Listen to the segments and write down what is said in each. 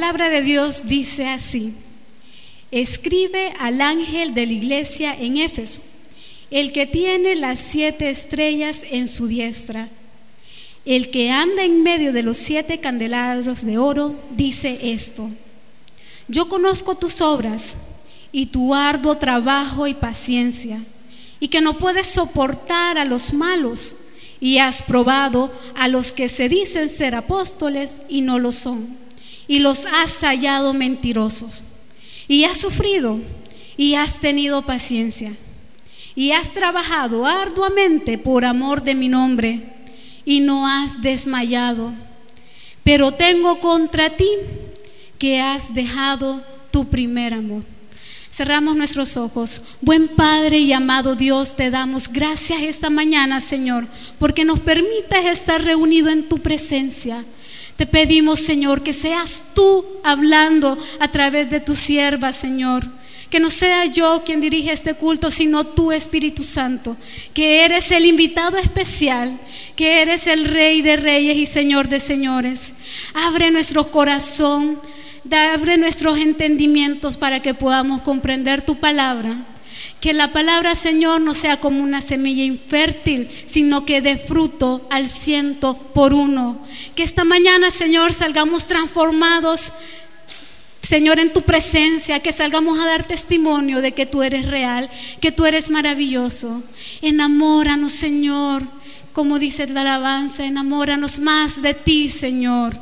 La palabra de Dios dice así, escribe al ángel de la iglesia en Éfeso, el que tiene las siete estrellas en su diestra, el que anda en medio de los siete candelabros de oro, dice esto, yo conozco tus obras y tu arduo trabajo y paciencia, y que no puedes soportar a los malos, y has probado a los que se dicen ser apóstoles y no lo son, y los has hallado mentirosos, y has sufrido y has tenido paciencia, y has trabajado arduamente por amor de mi nombre, y no has desmayado. Pero tengo contra ti que has dejado tu primer amor. Cerramos nuestros ojos. Buen Padre y amado Dios, te damos gracias esta mañana, Señor, porque nos permites estar reunidos en tu presencia. Te pedimos, Señor, que seas tú hablando a través de tu sierva, Señor. Que no sea yo quien dirige este culto, sino tú, Espíritu Santo, que eres el invitado especial, que eres el Rey de Reyes y Señor de Señores. Abre nuestro corazón abre nuestros entendimientos para que podamos comprender tu palabra. Que la palabra, Señor, no sea como una semilla infértil, sino que dé fruto al ciento por uno. Que esta mañana, Señor, salgamos transformados, Señor, en tu presencia, que salgamos a dar testimonio de que tú eres real, que tú eres maravilloso. Enamóranos, Señor, como dice la alabanza, enamóranos más de ti, Señor.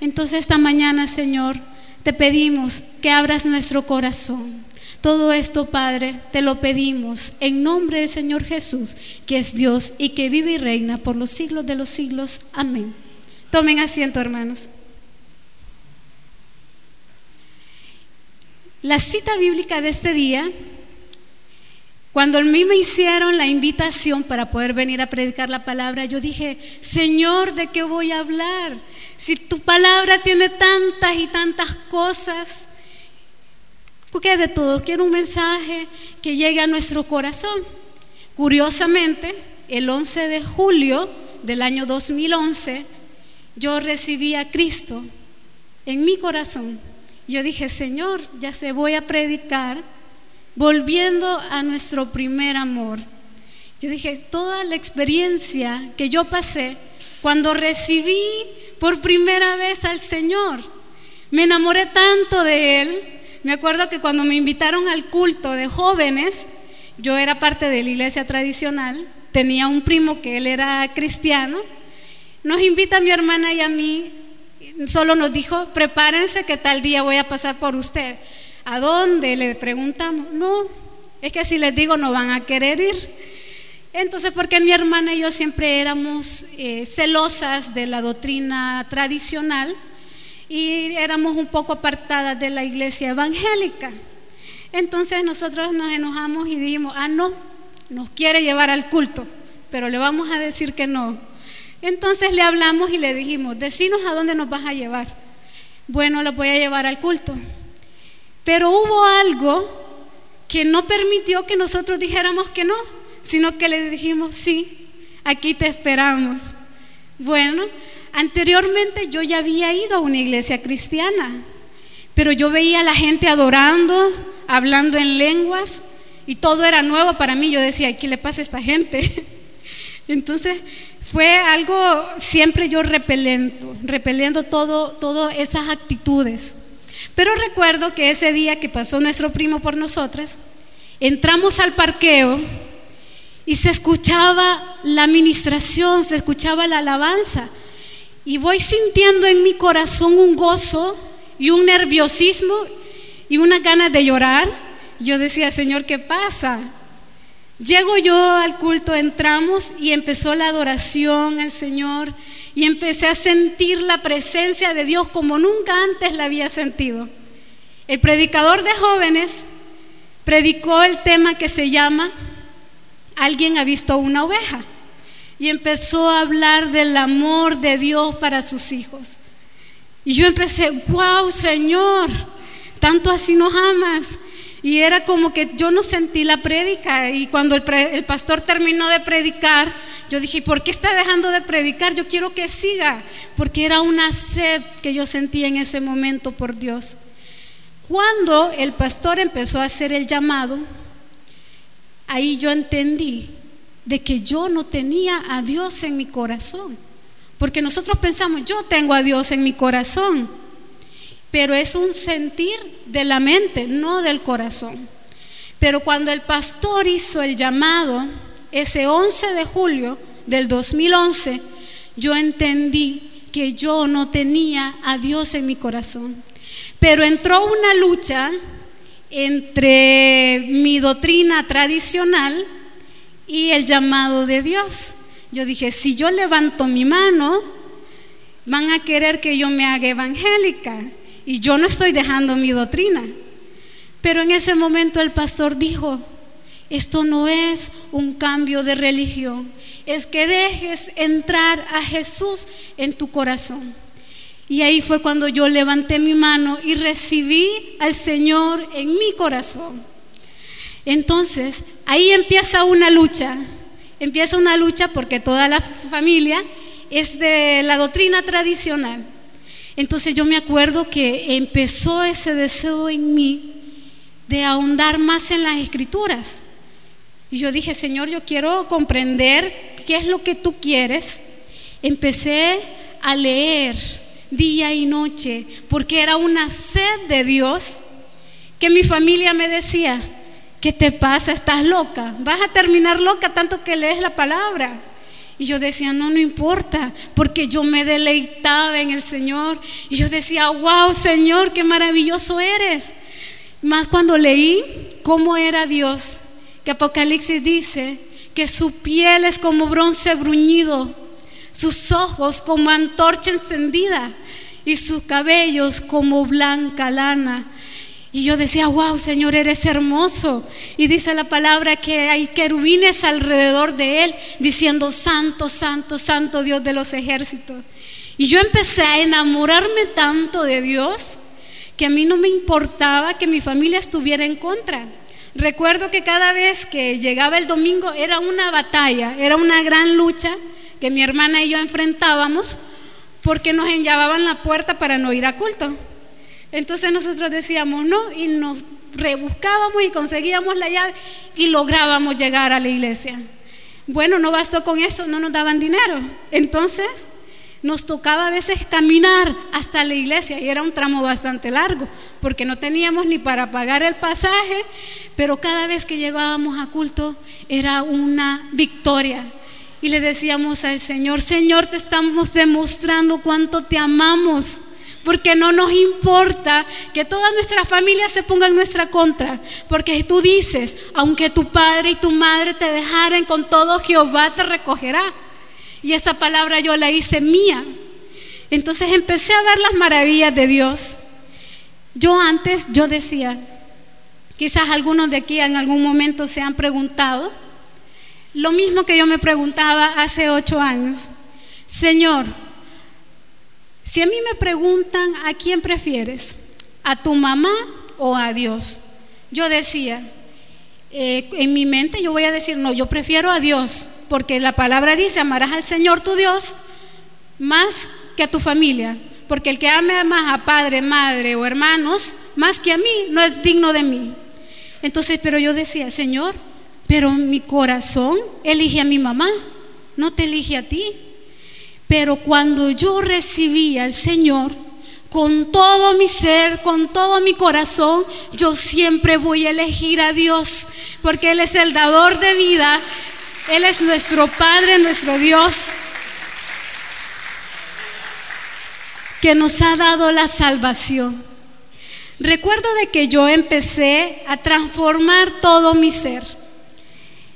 Entonces esta mañana, Señor, te pedimos que abras nuestro corazón. Todo esto, Padre, te lo pedimos en nombre del Señor Jesús, que es Dios y que vive y reina por los siglos de los siglos. Amén. Tomen asiento, hermanos. La cita bíblica de este día cuando a mí me hicieron la invitación para poder venir a predicar la palabra, yo dije, Señor, ¿de qué voy a hablar? Si tu palabra tiene tantas y tantas cosas, porque de todo quiero un mensaje que llegue a nuestro corazón. Curiosamente, el 11 de julio del año 2011, yo recibí a Cristo en mi corazón. Yo dije, Señor, ya se voy a predicar volviendo a nuestro primer amor. Yo dije, toda la experiencia que yo pasé cuando recibí por primera vez al Señor, me enamoré tanto de Él. Me acuerdo que cuando me invitaron al culto de jóvenes, yo era parte de la iglesia tradicional, tenía un primo que él era cristiano, nos invita mi hermana y a mí, solo nos dijo, prepárense que tal día voy a pasar por usted. ¿A dónde? Le preguntamos. No, es que si les digo no van a querer ir. Entonces, porque mi hermana y yo siempre éramos eh, celosas de la doctrina tradicional y éramos un poco apartadas de la iglesia evangélica. Entonces nosotros nos enojamos y dijimos, ah, no, nos quiere llevar al culto, pero le vamos a decir que no. Entonces le hablamos y le dijimos, decinos a dónde nos vas a llevar. Bueno, lo voy a llevar al culto. Pero hubo algo que no permitió que nosotros dijéramos que no, sino que le dijimos, sí, aquí te esperamos. Bueno, anteriormente yo ya había ido a una iglesia cristiana, pero yo veía a la gente adorando, hablando en lenguas, y todo era nuevo para mí. Yo decía, ¿qué le pasa a esta gente? Entonces fue algo siempre yo repelendo, repeliendo todo, todas esas actitudes. Pero recuerdo que ese día que pasó nuestro primo por nosotras, entramos al parqueo y se escuchaba la administración, se escuchaba la alabanza. Y voy sintiendo en mi corazón un gozo y un nerviosismo y una ganas de llorar. Yo decía, Señor, ¿qué pasa? Llego yo al culto, entramos y empezó la adoración al Señor y empecé a sentir la presencia de Dios como nunca antes la había sentido. El predicador de jóvenes predicó el tema que se llama Alguien ha visto una oveja y empezó a hablar del amor de Dios para sus hijos. Y yo empecé, wow Señor, tanto así nos amas. Y era como que yo no sentí la prédica y cuando el, el pastor terminó de predicar, yo dije, ¿por qué está dejando de predicar? Yo quiero que siga, porque era una sed que yo sentía en ese momento por Dios. Cuando el pastor empezó a hacer el llamado, ahí yo entendí de que yo no tenía a Dios en mi corazón. Porque nosotros pensamos, yo tengo a Dios en mi corazón, pero es un sentir de la mente, no del corazón. Pero cuando el pastor hizo el llamado, ese 11 de julio del 2011, yo entendí que yo no tenía a Dios en mi corazón. Pero entró una lucha entre mi doctrina tradicional y el llamado de Dios. Yo dije, si yo levanto mi mano, van a querer que yo me haga evangélica y yo no estoy dejando mi doctrina. Pero en ese momento el pastor dijo, esto no es un cambio de religión, es que dejes entrar a Jesús en tu corazón. Y ahí fue cuando yo levanté mi mano y recibí al Señor en mi corazón. Entonces, ahí empieza una lucha. Empieza una lucha porque toda la familia es de la doctrina tradicional. Entonces yo me acuerdo que empezó ese deseo en mí de ahondar más en las escrituras. Y yo dije, Señor, yo quiero comprender qué es lo que tú quieres. Empecé a leer día y noche porque era una sed de Dios que mi familia me decía, ¿qué te pasa? ¿Estás loca? Vas a terminar loca tanto que lees la palabra. Y yo decía, no, no importa, porque yo me deleitaba en el Señor. Y yo decía, wow, Señor, qué maravilloso eres. Más cuando leí cómo era Dios, que Apocalipsis dice que su piel es como bronce bruñido, sus ojos como antorcha encendida y sus cabellos como blanca lana. Y yo decía, wow, Señor, eres hermoso. Y dice la palabra que hay querubines alrededor de él, diciendo, Santo, Santo, Santo Dios de los ejércitos. Y yo empecé a enamorarme tanto de Dios que a mí no me importaba que mi familia estuviera en contra. Recuerdo que cada vez que llegaba el domingo era una batalla, era una gran lucha que mi hermana y yo enfrentábamos porque nos enllavaban la puerta para no ir a culto. Entonces nosotros decíamos no y nos rebuscábamos y conseguíamos la llave y lográbamos llegar a la iglesia. Bueno, no bastó con eso, no nos daban dinero. Entonces nos tocaba a veces caminar hasta la iglesia y era un tramo bastante largo porque no teníamos ni para pagar el pasaje, pero cada vez que llegábamos a culto era una victoria. Y le decíamos al Señor, Señor, te estamos demostrando cuánto te amamos porque no nos importa que toda nuestra familia se ponga en nuestra contra, porque tú dices, aunque tu padre y tu madre te dejaren con todo, Jehová te recogerá. Y esa palabra yo la hice mía. Entonces empecé a ver las maravillas de Dios. Yo antes, yo decía, quizás algunos de aquí en algún momento se han preguntado, lo mismo que yo me preguntaba hace ocho años, Señor, si a mí me preguntan a quién prefieres, a tu mamá o a Dios, yo decía, eh, en mi mente yo voy a decir, no, yo prefiero a Dios, porque la palabra dice, amarás al Señor tu Dios más que a tu familia, porque el que ame más a padre, madre o hermanos, más que a mí, no es digno de mí. Entonces, pero yo decía, Señor, pero mi corazón elige a mi mamá, no te elige a ti. Pero cuando yo recibí al Señor, con todo mi ser, con todo mi corazón, yo siempre voy a elegir a Dios, porque Él es el dador de vida, Él es nuestro Padre, nuestro Dios, que nos ha dado la salvación. Recuerdo de que yo empecé a transformar todo mi ser.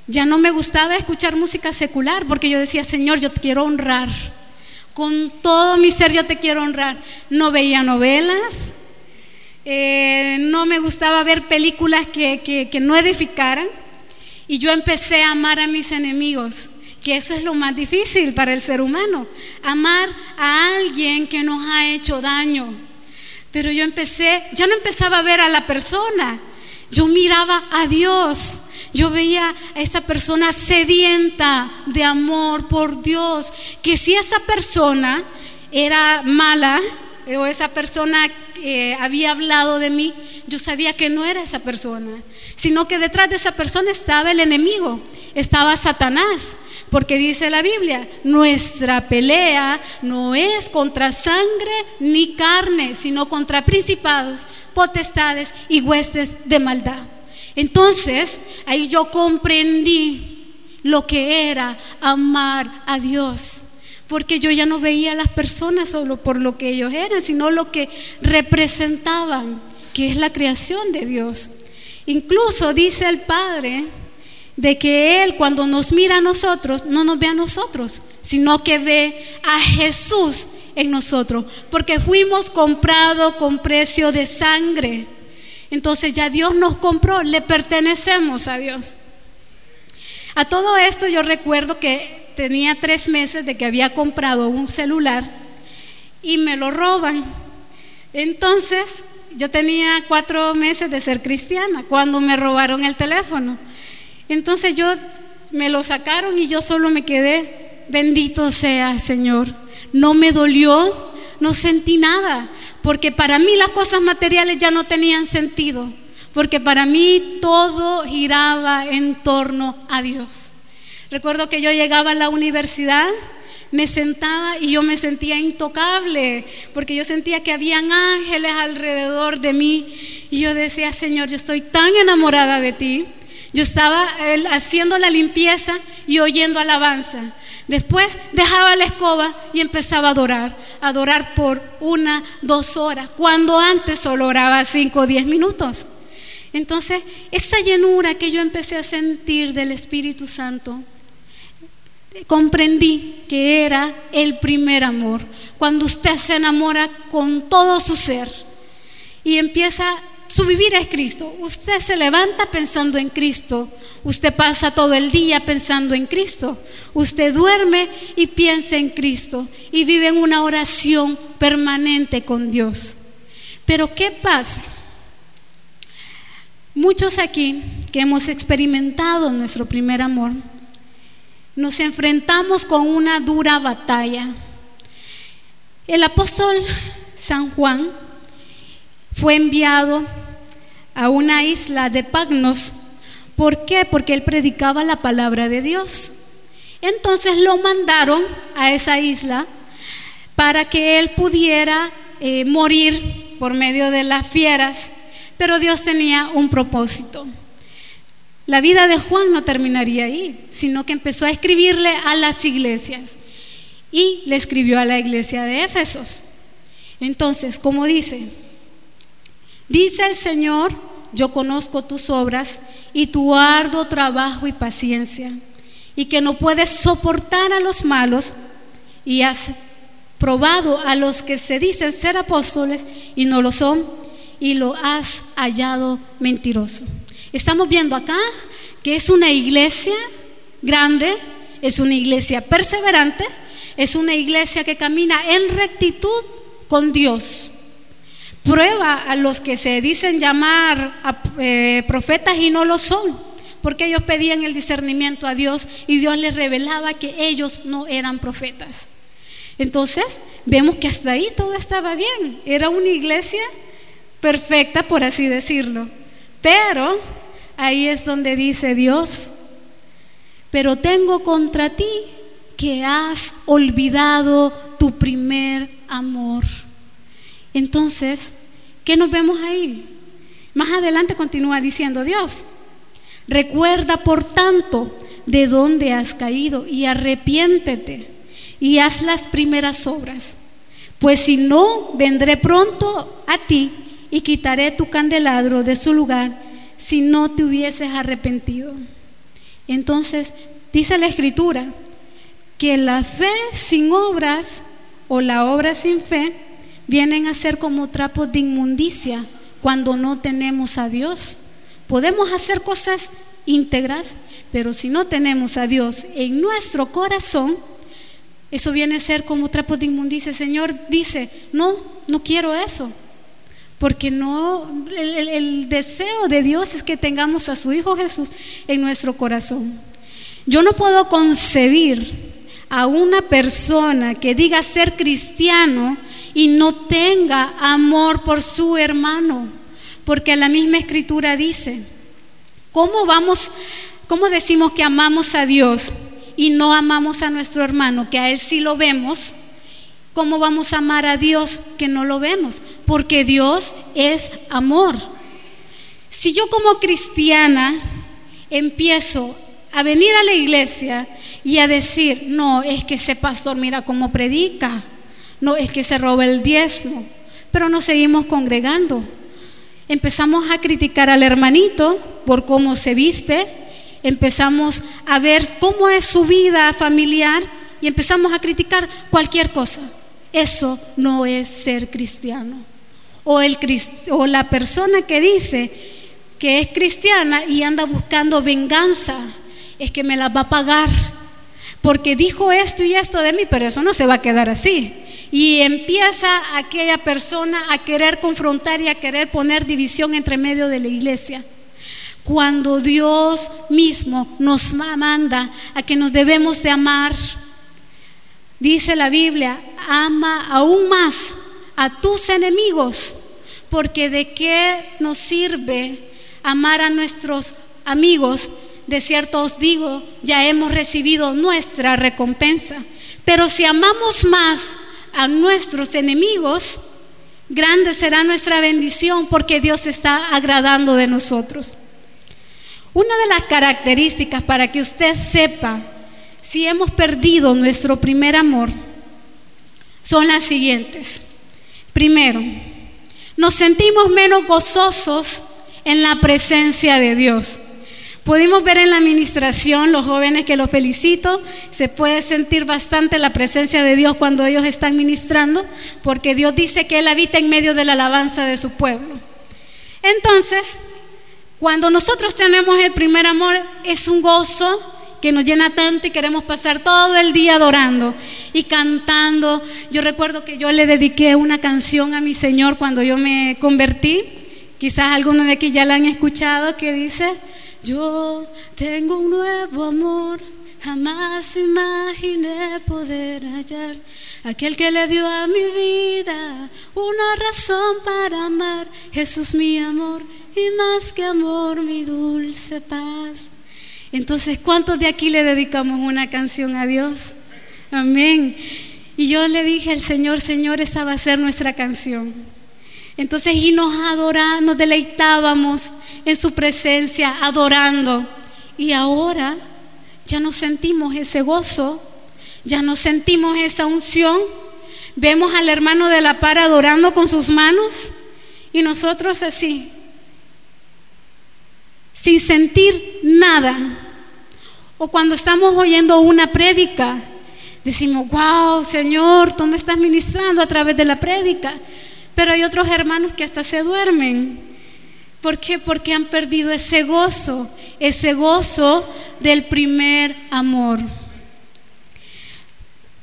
Ya no me gustaba escuchar música secular porque yo decía, Señor, yo te quiero honrar con todo mi ser yo te quiero honrar. No veía novelas, eh, no me gustaba ver películas que, que no edificaran. Y yo empecé a amar a mis enemigos, que eso es lo más difícil para el ser humano, amar a alguien que nos ha hecho daño. Pero yo empecé, ya no empezaba a ver a la persona, Yo miraba a Dios. Yo veía a esa persona sedienta de amor por Dios. Que si esa persona era mala o esa persona eh, había hablado de mí, yo sabía que no era esa persona, sino que detrás de esa persona estaba el enemigo, estaba Satanás. Porque dice la Biblia, nuestra pelea no es contra sangre ni carne, sino contra principados, potestades y huestes de maldad. Entonces, ahí yo comprendí lo que era amar a Dios. Porque yo ya no veía a las personas solo por lo que ellos eran, sino lo que representaban, que es la creación de Dios. Incluso dice el Padre, de que Él cuando nos mira a nosotros, no nos ve a nosotros, sino que ve a Jesús en nosotros, porque fuimos comprados con precio de sangre. Entonces ya Dios nos compró, le pertenecemos a Dios. A todo esto yo recuerdo que tenía tres meses de que había comprado un celular y me lo roban. Entonces yo tenía cuatro meses de ser cristiana cuando me robaron el teléfono. Entonces yo me lo sacaron y yo solo me quedé, bendito sea Señor. No me dolió, no sentí nada, porque para mí las cosas materiales ya no tenían sentido, porque para mí todo giraba en torno a Dios. Recuerdo que yo llegaba a la universidad, me sentaba y yo me sentía intocable, porque yo sentía que habían ángeles alrededor de mí y yo decía, Señor, yo estoy tan enamorada de ti yo estaba haciendo la limpieza y oyendo alabanza. Después dejaba la escoba y empezaba a adorar, a adorar por una, dos horas, cuando antes solo oraba cinco o diez minutos. Entonces, esa llenura que yo empecé a sentir del Espíritu Santo, comprendí que era el primer amor. Cuando usted se enamora con todo su ser y empieza su vivir es Cristo. Usted se levanta pensando en Cristo. Usted pasa todo el día pensando en Cristo. Usted duerme y piensa en Cristo y vive en una oración permanente con Dios. Pero ¿qué pasa? Muchos aquí que hemos experimentado nuestro primer amor, nos enfrentamos con una dura batalla. El apóstol San Juan fue enviado a una isla de Pagnos. ¿Por qué? Porque él predicaba la palabra de Dios. Entonces lo mandaron a esa isla para que él pudiera eh, morir por medio de las fieras, pero Dios tenía un propósito. La vida de Juan no terminaría ahí, sino que empezó a escribirle a las iglesias y le escribió a la iglesia de Éfesos. Entonces, como dice, Dice el Señor, yo conozco tus obras y tu arduo trabajo y paciencia, y que no puedes soportar a los malos, y has probado a los que se dicen ser apóstoles y no lo son, y lo has hallado mentiroso. Estamos viendo acá que es una iglesia grande, es una iglesia perseverante, es una iglesia que camina en rectitud con Dios prueba a los que se dicen llamar eh, profetas y no lo son, porque ellos pedían el discernimiento a Dios y Dios les revelaba que ellos no eran profetas. Entonces, vemos que hasta ahí todo estaba bien, era una iglesia perfecta, por así decirlo. Pero ahí es donde dice Dios, pero tengo contra ti que has olvidado tu primer amor. Entonces, ¿qué nos vemos ahí? Más adelante continúa diciendo Dios, recuerda por tanto de dónde has caído y arrepiéntete y haz las primeras obras, pues si no, vendré pronto a ti y quitaré tu candelabro de su lugar si no te hubieses arrepentido. Entonces, dice la escritura que la fe sin obras o la obra sin fe vienen a ser como trapos de inmundicia cuando no tenemos a Dios. Podemos hacer cosas íntegras, pero si no tenemos a Dios en nuestro corazón, eso viene a ser como trapos de inmundicia. El Señor dice, no, no quiero eso. Porque no, el, el deseo de Dios es que tengamos a su Hijo Jesús en nuestro corazón. Yo no puedo concebir a una persona que diga ser cristiano y no tenga amor por su hermano, porque la misma escritura dice, ¿cómo vamos, cómo decimos que amamos a Dios y no amamos a nuestro hermano, que a él sí lo vemos? ¿Cómo vamos a amar a Dios que no lo vemos? Porque Dios es amor. Si yo como cristiana empiezo a venir a la iglesia y a decir, no, es que ese pastor mira cómo predica, no, es que se roba el diezmo, pero nos seguimos congregando. Empezamos a criticar al hermanito por cómo se viste, empezamos a ver cómo es su vida familiar y empezamos a criticar cualquier cosa. Eso no es ser cristiano. O, el, o la persona que dice que es cristiana y anda buscando venganza, es que me la va a pagar, porque dijo esto y esto de mí, pero eso no se va a quedar así. Y empieza aquella persona a querer confrontar y a querer poner división entre medio de la iglesia. Cuando Dios mismo nos manda a que nos debemos de amar, dice la Biblia, ama aún más a tus enemigos, porque de qué nos sirve amar a nuestros amigos de cierto os digo, ya hemos recibido nuestra recompensa. Pero si amamos más a nuestros enemigos, grande será nuestra bendición porque Dios está agradando de nosotros. Una de las características para que usted sepa si hemos perdido nuestro primer amor son las siguientes. Primero, nos sentimos menos gozosos en la presencia de Dios. Pudimos ver en la administración, los jóvenes que los felicito, se puede sentir bastante la presencia de Dios cuando ellos están ministrando, porque Dios dice que Él habita en medio de la alabanza de su pueblo. Entonces, cuando nosotros tenemos el primer amor, es un gozo que nos llena tanto y queremos pasar todo el día adorando y cantando. Yo recuerdo que yo le dediqué una canción a mi Señor cuando yo me convertí. Quizás algunos de aquí ya la han escuchado que dice, yo tengo un nuevo amor, jamás imaginé poder hallar. Aquel que le dio a mi vida una razón para amar. Jesús mi amor y más que amor mi dulce paz. Entonces, ¿cuántos de aquí le dedicamos una canción a Dios? Amén. Y yo le dije al Señor, Señor, esta va a ser nuestra canción. Entonces, y nos adorábamos, nos deleitábamos en su presencia, adorando. Y ahora ya no sentimos ese gozo, ya no sentimos esa unción. Vemos al hermano de la par adorando con sus manos y nosotros así, sin sentir nada. O cuando estamos oyendo una prédica, decimos, wow, Señor, tú me estás ministrando a través de la prédica. Pero hay otros hermanos que hasta se duermen. ¿Por qué? Porque han perdido ese gozo, ese gozo del primer amor.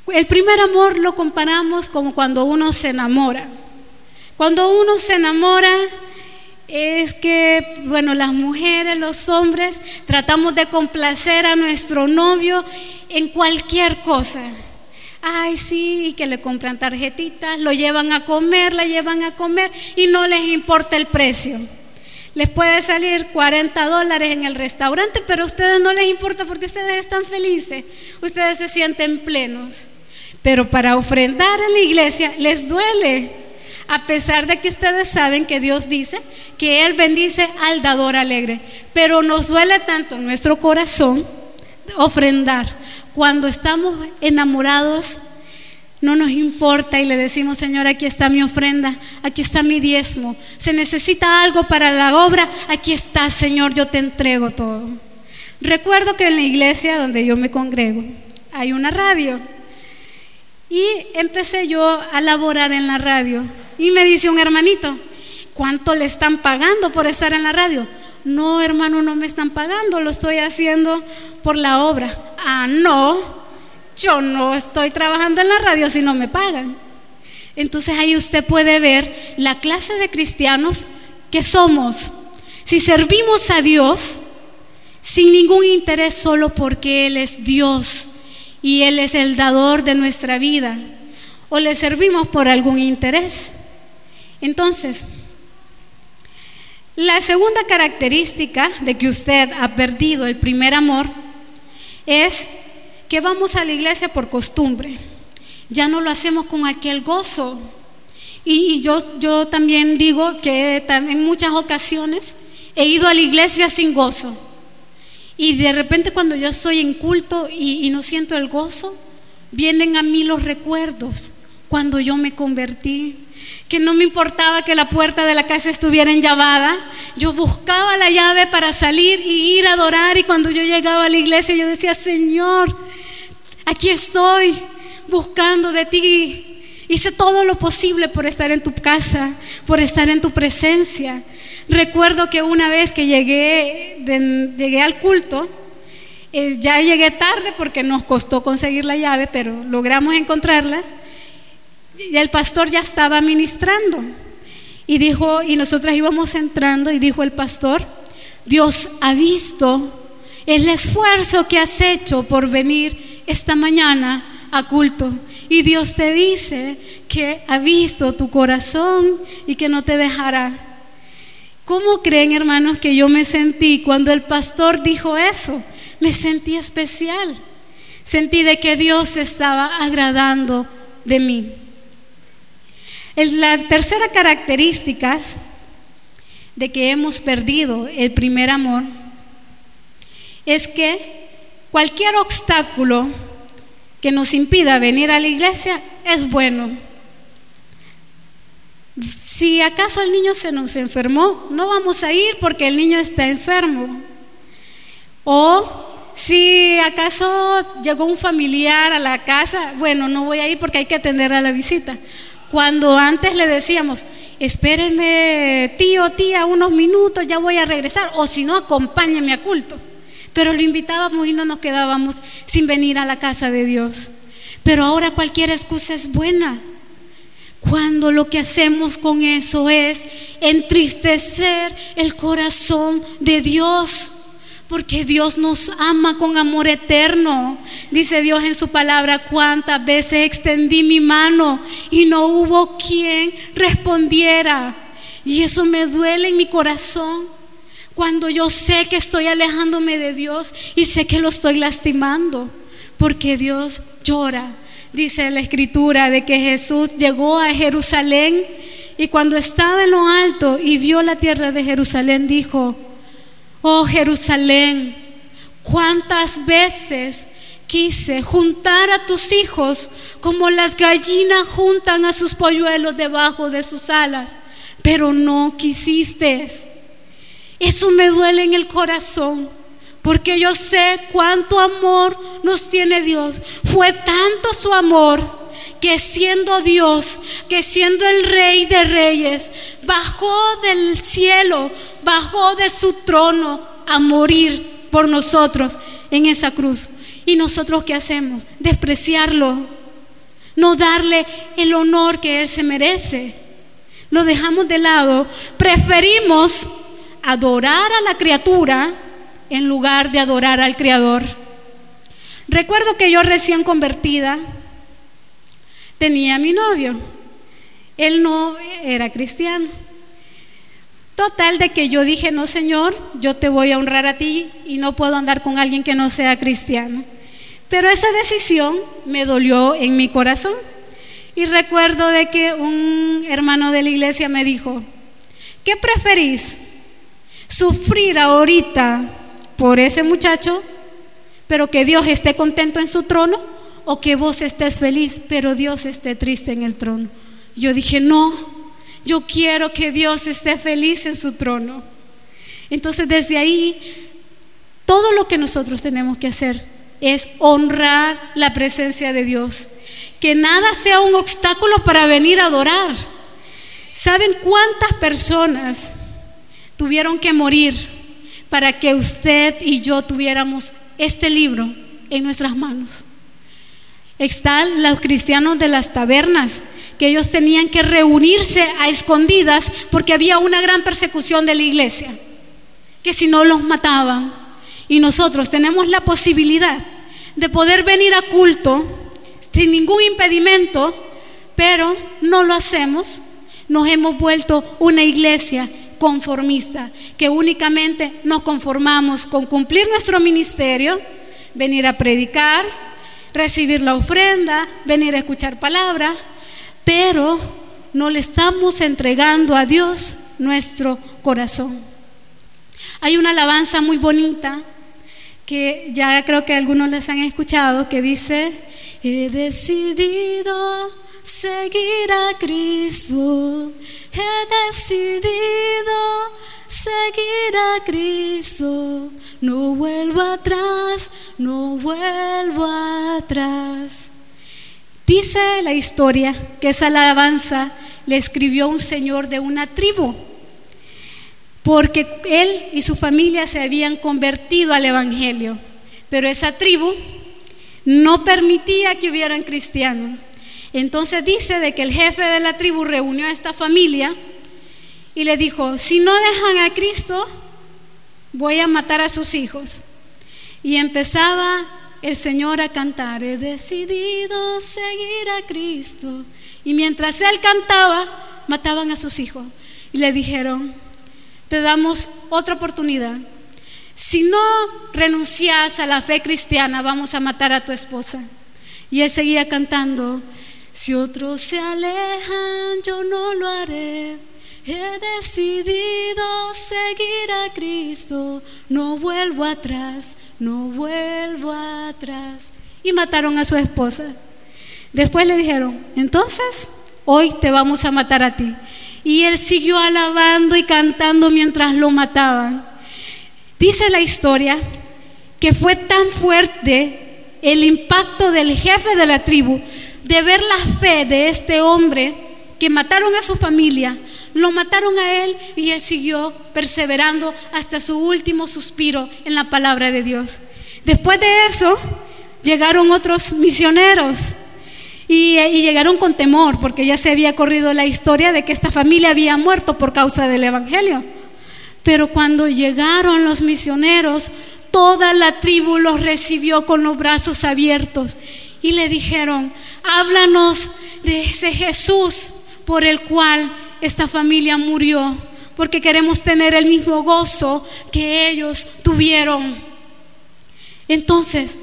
El primer amor lo comparamos como cuando uno se enamora. Cuando uno se enamora es que, bueno, las mujeres, los hombres, tratamos de complacer a nuestro novio en cualquier cosa ay sí, que le compran tarjetitas, lo llevan a comer, la llevan a comer y no les importa el precio. Les puede salir 40 dólares en el restaurante, pero a ustedes no les importa porque ustedes están felices, ustedes se sienten plenos. Pero para ofrendar a la iglesia les duele, a pesar de que ustedes saben que Dios dice que Él bendice al dador alegre. Pero nos duele tanto nuestro corazón ofrendar. Cuando estamos enamorados, no nos importa y le decimos, Señor, aquí está mi ofrenda, aquí está mi diezmo. Se necesita algo para la obra, aquí está, Señor, yo te entrego todo. Recuerdo que en la iglesia donde yo me congrego hay una radio y empecé yo a laborar en la radio y me dice un hermanito, ¿cuánto le están pagando por estar en la radio? No, hermano, no me están pagando, lo estoy haciendo por la obra. Ah, no, yo no estoy trabajando en la radio si no me pagan. Entonces ahí usted puede ver la clase de cristianos que somos. Si servimos a Dios sin ningún interés solo porque Él es Dios y Él es el dador de nuestra vida, o le servimos por algún interés. Entonces, la segunda característica de que usted ha perdido el primer amor es que vamos a la iglesia por costumbre. Ya no lo hacemos con aquel gozo. Y, yo, yo también digo que en muchas ocasiones he ido a la iglesia sin gozo. Y de repente cuando yo estoy en culto y, y no siento el gozo, vienen a mí los recuerdos cuando yo me convertí, que no me importaba que la puerta de la casa estuviera enllavada, yo buscaba la llave para salir y ir a adorar y cuando yo llegaba a la iglesia yo decía, Señor, aquí estoy buscando de ti. Hice todo lo posible por estar en tu casa, por estar en tu presencia. Recuerdo que una vez que llegué, llegué al culto, eh, ya llegué tarde porque nos costó conseguir la llave, pero logramos encontrarla. Y el pastor ya estaba ministrando. Y dijo, y nosotras íbamos entrando y dijo el pastor, Dios ha visto el esfuerzo que has hecho por venir esta mañana a culto. Y Dios te dice que ha visto tu corazón y que no te dejará. ¿Cómo creen, hermanos, que yo me sentí cuando el pastor dijo eso? Me sentí especial. Sentí de que Dios estaba agradando de mí. La tercera característica de que hemos perdido el primer amor es que cualquier obstáculo que nos impida venir a la iglesia es bueno. Si acaso el niño se nos enfermó, no vamos a ir porque el niño está enfermo. O si acaso llegó un familiar a la casa, bueno, no voy a ir porque hay que atender a la visita. Cuando antes le decíamos, espérenme tío, tía, unos minutos, ya voy a regresar, o si no, acompáñenme a culto. Pero lo invitábamos y no nos quedábamos sin venir a la casa de Dios. Pero ahora cualquier excusa es buena. Cuando lo que hacemos con eso es entristecer el corazón de Dios. Porque Dios nos ama con amor eterno. Dice Dios en su palabra, cuántas veces extendí mi mano y no hubo quien respondiera. Y eso me duele en mi corazón. Cuando yo sé que estoy alejándome de Dios y sé que lo estoy lastimando. Porque Dios llora. Dice la escritura de que Jesús llegó a Jerusalén y cuando estaba en lo alto y vio la tierra de Jerusalén dijo, Oh Jerusalén, cuántas veces quise juntar a tus hijos como las gallinas juntan a sus polluelos debajo de sus alas, pero no quisiste. Eso me duele en el corazón, porque yo sé cuánto amor nos tiene Dios. Fue tanto su amor que siendo Dios, que siendo el rey de reyes, bajó del cielo, bajó de su trono a morir por nosotros en esa cruz. ¿Y nosotros qué hacemos? Despreciarlo, no darle el honor que Él se merece. Lo dejamos de lado. Preferimos adorar a la criatura en lugar de adorar al Creador. Recuerdo que yo recién convertida, tenía mi novio. Él no era cristiano. Total de que yo dije, no Señor, yo te voy a honrar a ti y no puedo andar con alguien que no sea cristiano. Pero esa decisión me dolió en mi corazón. Y recuerdo de que un hermano de la iglesia me dijo, ¿qué preferís? ¿Sufrir ahorita por ese muchacho, pero que Dios esté contento en su trono? O que vos estés feliz, pero Dios esté triste en el trono. Yo dije, no, yo quiero que Dios esté feliz en su trono. Entonces desde ahí, todo lo que nosotros tenemos que hacer es honrar la presencia de Dios. Que nada sea un obstáculo para venir a adorar. ¿Saben cuántas personas tuvieron que morir para que usted y yo tuviéramos este libro en nuestras manos? Están los cristianos de las tabernas que ellos tenían que reunirse a escondidas porque había una gran persecución de la iglesia, que si no los mataban. Y nosotros tenemos la posibilidad de poder venir a culto sin ningún impedimento, pero no lo hacemos. Nos hemos vuelto una iglesia conformista, que únicamente nos conformamos con cumplir nuestro ministerio, venir a predicar, recibir la ofrenda, venir a escuchar palabra, pero no le estamos entregando a Dios nuestro corazón. Hay una alabanza muy bonita que ya creo que algunos les han escuchado que dice, he decidido seguir a Cristo, he decidido seguir a Cristo, no vuelvo atrás, no vuelvo atrás. Dice la historia que esa alabanza le escribió un señor de una tribu, porque él y su familia se habían convertido al Evangelio, pero esa tribu no permitía que hubieran cristianos. Entonces dice de que el jefe de la tribu reunió a esta familia y le dijo, si no dejan a Cristo, voy a matar a sus hijos. Y empezaba el Señor a cantar, he decidido seguir a Cristo. Y mientras él cantaba, mataban a sus hijos. Y le dijeron, te damos otra oportunidad. Si no renuncias a la fe cristiana, vamos a matar a tu esposa. Y él seguía cantando, si otros se alejan, yo no lo haré. He decidido seguir a Cristo, no vuelvo atrás, no vuelvo atrás. Y mataron a su esposa. Después le dijeron, entonces, hoy te vamos a matar a ti. Y él siguió alabando y cantando mientras lo mataban. Dice la historia que fue tan fuerte el impacto del jefe de la tribu de ver la fe de este hombre que mataron a su familia, lo mataron a él y él siguió perseverando hasta su último suspiro en la palabra de Dios. Después de eso, llegaron otros misioneros y, llegaron con temor porque ya se había corrido la historia de que esta familia había muerto por causa del Evangelio. Pero cuando llegaron los misioneros, toda la tribu los recibió con los brazos abiertos y le dijeron, háblanos de ese Jesús por el cual esta familia murió, porque queremos tener el mismo gozo que ellos tuvieron. Entonces,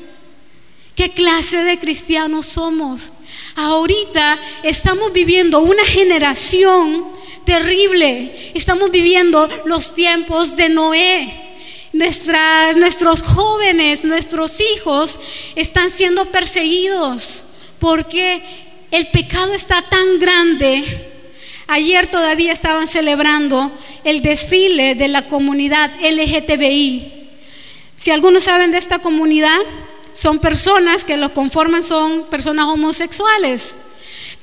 ¿qué clase de cristianos somos? Ahorita estamos viviendo una generación terrible. Estamos viviendo los tiempos de Noé. Nuestros jóvenes, nuestros hijos están siendo perseguidos porque el pecado está tan grande Ayer todavía estaban celebrando el desfile de la comunidad LGTBI. Si algunos saben de esta comunidad, son personas que lo conforman, son personas homosexuales,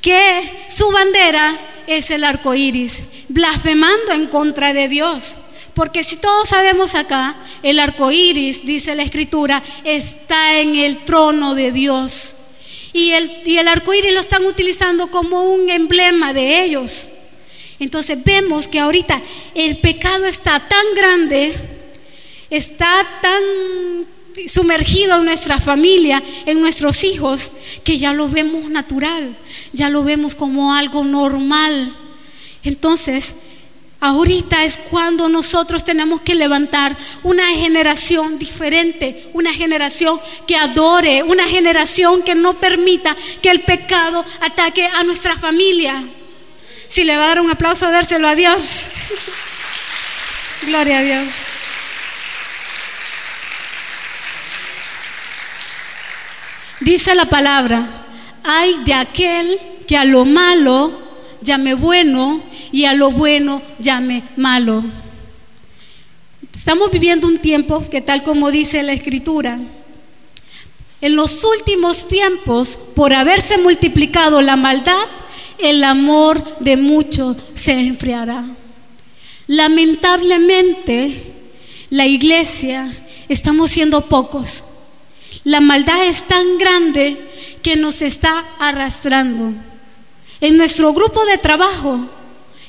que su bandera es el arco iris, blasfemando en contra de Dios. Porque si todos sabemos acá, el arco iris, dice la escritura, está en el trono de Dios. Y el, y el arco iris lo están utilizando como un emblema de ellos. Entonces vemos que ahorita el pecado está tan grande, está tan sumergido en nuestra familia, en nuestros hijos, que ya lo vemos natural, ya lo vemos como algo normal. Entonces, ahorita es cuando nosotros tenemos que levantar una generación diferente, una generación que adore, una generación que no permita que el pecado ataque a nuestra familia. Si le va a dar un aplauso, dárselo a Dios. Gloria a Dios. Dice la palabra, hay de aquel que a lo malo llame bueno y a lo bueno llame malo. Estamos viviendo un tiempo que tal como dice la escritura, en los últimos tiempos, por haberse multiplicado la maldad, el amor de muchos se enfriará. Lamentablemente, la iglesia estamos siendo pocos. La maldad es tan grande que nos está arrastrando. En nuestro grupo de trabajo,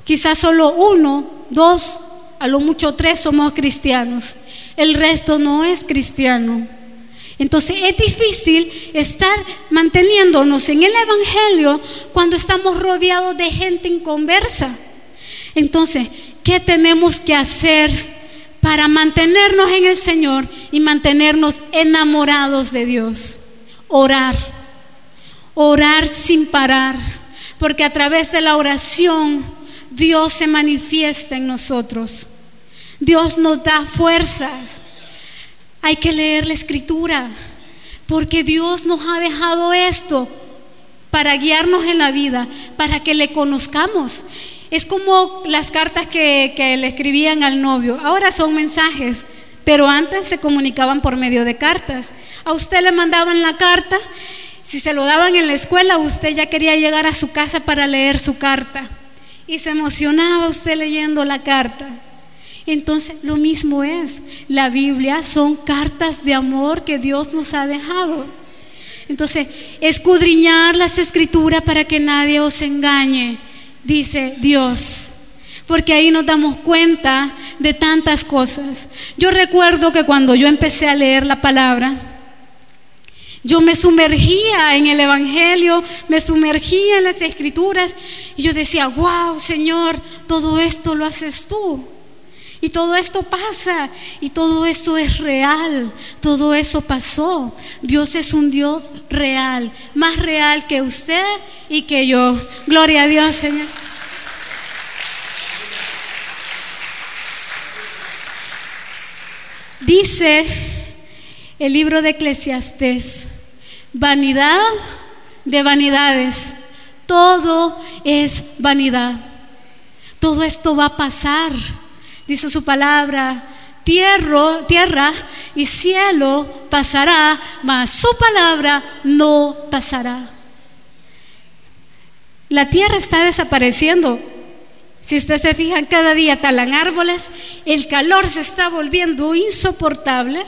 quizás solo uno, dos, a lo mucho tres somos cristianos. El resto no es cristiano. Entonces es difícil estar manteniéndonos en el Evangelio cuando estamos rodeados de gente inconversa. Entonces, ¿qué tenemos que hacer para mantenernos en el Señor y mantenernos enamorados de Dios? Orar, orar sin parar, porque a través de la oración Dios se manifiesta en nosotros. Dios nos da fuerzas. Hay que leer la escritura, porque Dios nos ha dejado esto para guiarnos en la vida, para que le conozcamos. Es como las cartas que, le escribían al novio. Ahora son mensajes, pero antes se comunicaban por medio de cartas. A usted le mandaban la carta, si se lo daban en la escuela, usted ya quería llegar a su casa para leer su carta. Y se emocionaba usted leyendo la carta. Entonces, lo mismo es. La Biblia son cartas de amor que Dios nos ha dejado. Entonces, escudriñar las escrituras para que nadie os engañe, dice Dios. Porque ahí nos damos cuenta de tantas cosas. Yo recuerdo que cuando yo empecé a leer la palabra, yo me sumergía en el Evangelio, me sumergía en las escrituras y yo decía, wow, Señor, todo esto lo haces tú. Y todo esto pasa y todo esto es real, todo eso pasó. Dios es un Dios real, más real que usted y que yo. Gloria a Dios, Señor. Dice el libro de Eclesiastés, vanidad de vanidades, todo es vanidad. Todo esto va a pasar dice su palabra, tierra, tierra y cielo pasará, mas su palabra no pasará. La tierra está desapareciendo. Si usted se fija, cada día talan árboles, el calor se está volviendo insoportable.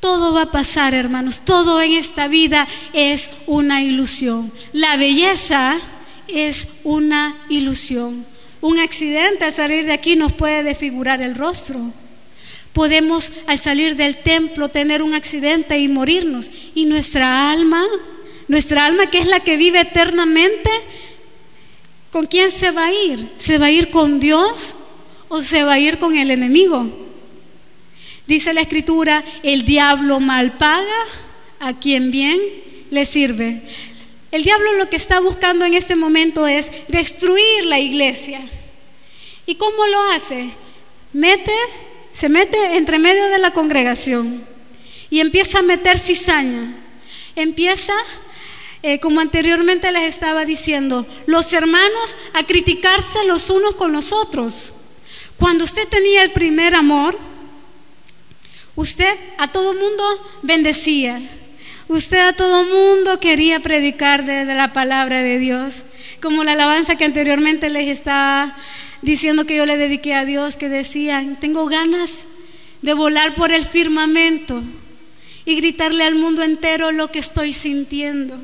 Todo va a pasar, hermanos. Todo en esta vida es una ilusión. La belleza es una ilusión. Un accidente al salir de aquí nos puede desfigurar el rostro. Podemos al salir del templo tener un accidente y morirnos. Y nuestra alma, nuestra alma que es la que vive eternamente, ¿con quién se va a ir? ¿Se va a ir con Dios o se va a ir con el enemigo? Dice la escritura, el diablo mal paga a quien bien le sirve. El diablo lo que está buscando en este momento es destruir la iglesia. ¿Y cómo lo hace? Mete, se mete entre medio de la congregación y empieza a meter cizaña. Empieza, eh, como anteriormente les estaba diciendo, los hermanos a criticarse los unos con los otros. Cuando usted tenía el primer amor, usted a todo mundo bendecía Usted a todo mundo quería predicar de la palabra de Dios, como la alabanza que anteriormente les estaba diciendo que yo le dediqué a Dios, que decían, tengo ganas de volar por el firmamento y gritarle al mundo entero lo que estoy sintiendo.